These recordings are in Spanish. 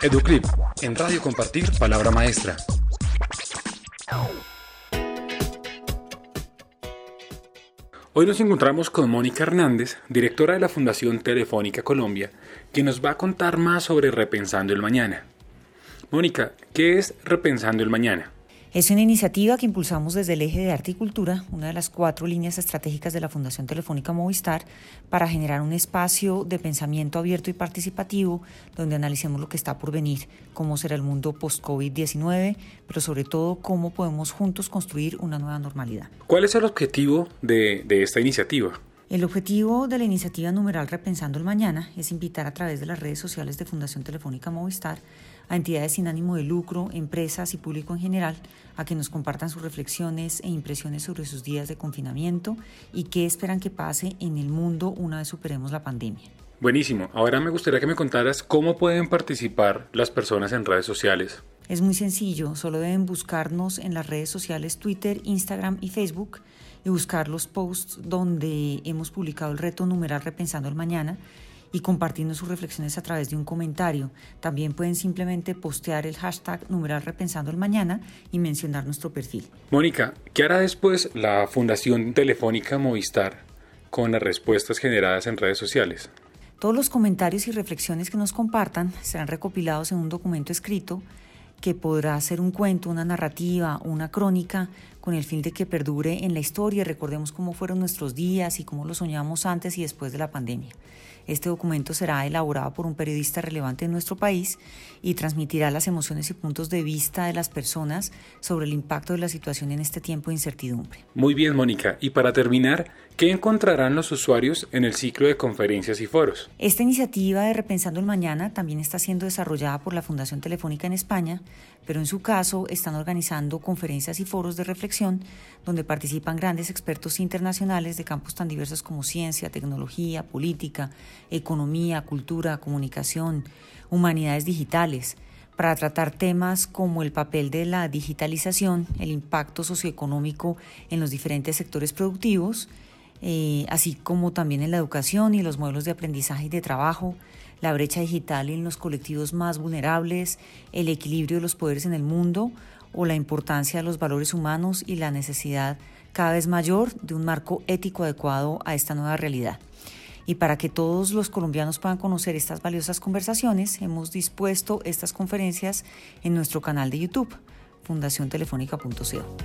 Educlip, en Radio Compartir, Palabra Maestra. Hoy nos encontramos con Mónica Hernández, directora de la Fundación Telefónica Colombia, quien nos va a contar más sobre Repensando el Mañana. Mónica, ¿qué es Repensando el Mañana? Es una iniciativa que impulsamos desde el eje de arte y cultura, una de las cuatro líneas estratégicas de la Fundación Telefónica Movistar, para generar un espacio de pensamiento abierto y participativo donde analicemos lo que está por venir, cómo será el mundo post-COVID-19, pero sobre todo cómo podemos juntos construir una nueva normalidad. ¿Cuál es el objetivo de, de esta iniciativa? El objetivo de la iniciativa numeral Repensando el Mañana es invitar a través de las redes sociales de Fundación Telefónica Movistar a entidades sin ánimo de lucro, empresas y público en general a que nos compartan sus reflexiones e impresiones sobre sus días de confinamiento y qué esperan que pase en el mundo una vez superemos la pandemia. Buenísimo. Ahora me gustaría que me contaras cómo pueden participar las personas en redes sociales. Es muy sencillo, solo deben buscarnos en las redes sociales Twitter, Instagram y Facebook y buscar los posts donde hemos publicado el reto numeral Repensando el Mañana y compartirnos sus reflexiones a través de un comentario. También pueden simplemente postear el hashtag numeral Repensando el Mañana y mencionar nuestro perfil. Mónica, ¿qué hará después la Fundación Telefónica Movistar con las respuestas generadas en redes sociales? Todos los comentarios y reflexiones que nos compartan serán recopilados en un documento escrito que podrá ser un cuento, una narrativa, una crónica, con el fin de que perdure en la historia. Recordemos cómo fueron nuestros días y cómo lo soñamos antes y después de la pandemia. Este documento será elaborado por un periodista relevante en nuestro país y transmitirá las emociones y puntos de vista de las personas sobre el impacto de la situación en este tiempo de incertidumbre. Muy bien, Mónica. Y para terminar, ¿qué encontrarán los usuarios en el ciclo de conferencias y foros? Esta iniciativa de Repensando el Mañana también está siendo desarrollada por la Fundación Telefónica en España, pero en su caso están organizando conferencias y foros de reflexión donde participan grandes expertos internacionales de campos tan diversos como ciencia, tecnología, política, economía, cultura, comunicación, humanidades digitales, para tratar temas como el papel de la digitalización, el impacto socioeconómico en los diferentes sectores productivos, eh, así como también en la educación y los modelos de aprendizaje y de trabajo, la brecha digital en los colectivos más vulnerables, el equilibrio de los poderes en el mundo o la importancia de los valores humanos y la necesidad cada vez mayor de un marco ético adecuado a esta nueva realidad. Y para que todos los colombianos puedan conocer estas valiosas conversaciones, hemos dispuesto estas conferencias en nuestro canal de YouTube, fundaciontelefónica.co.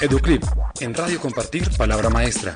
Educlip, en Radio Compartir, Palabra Maestra.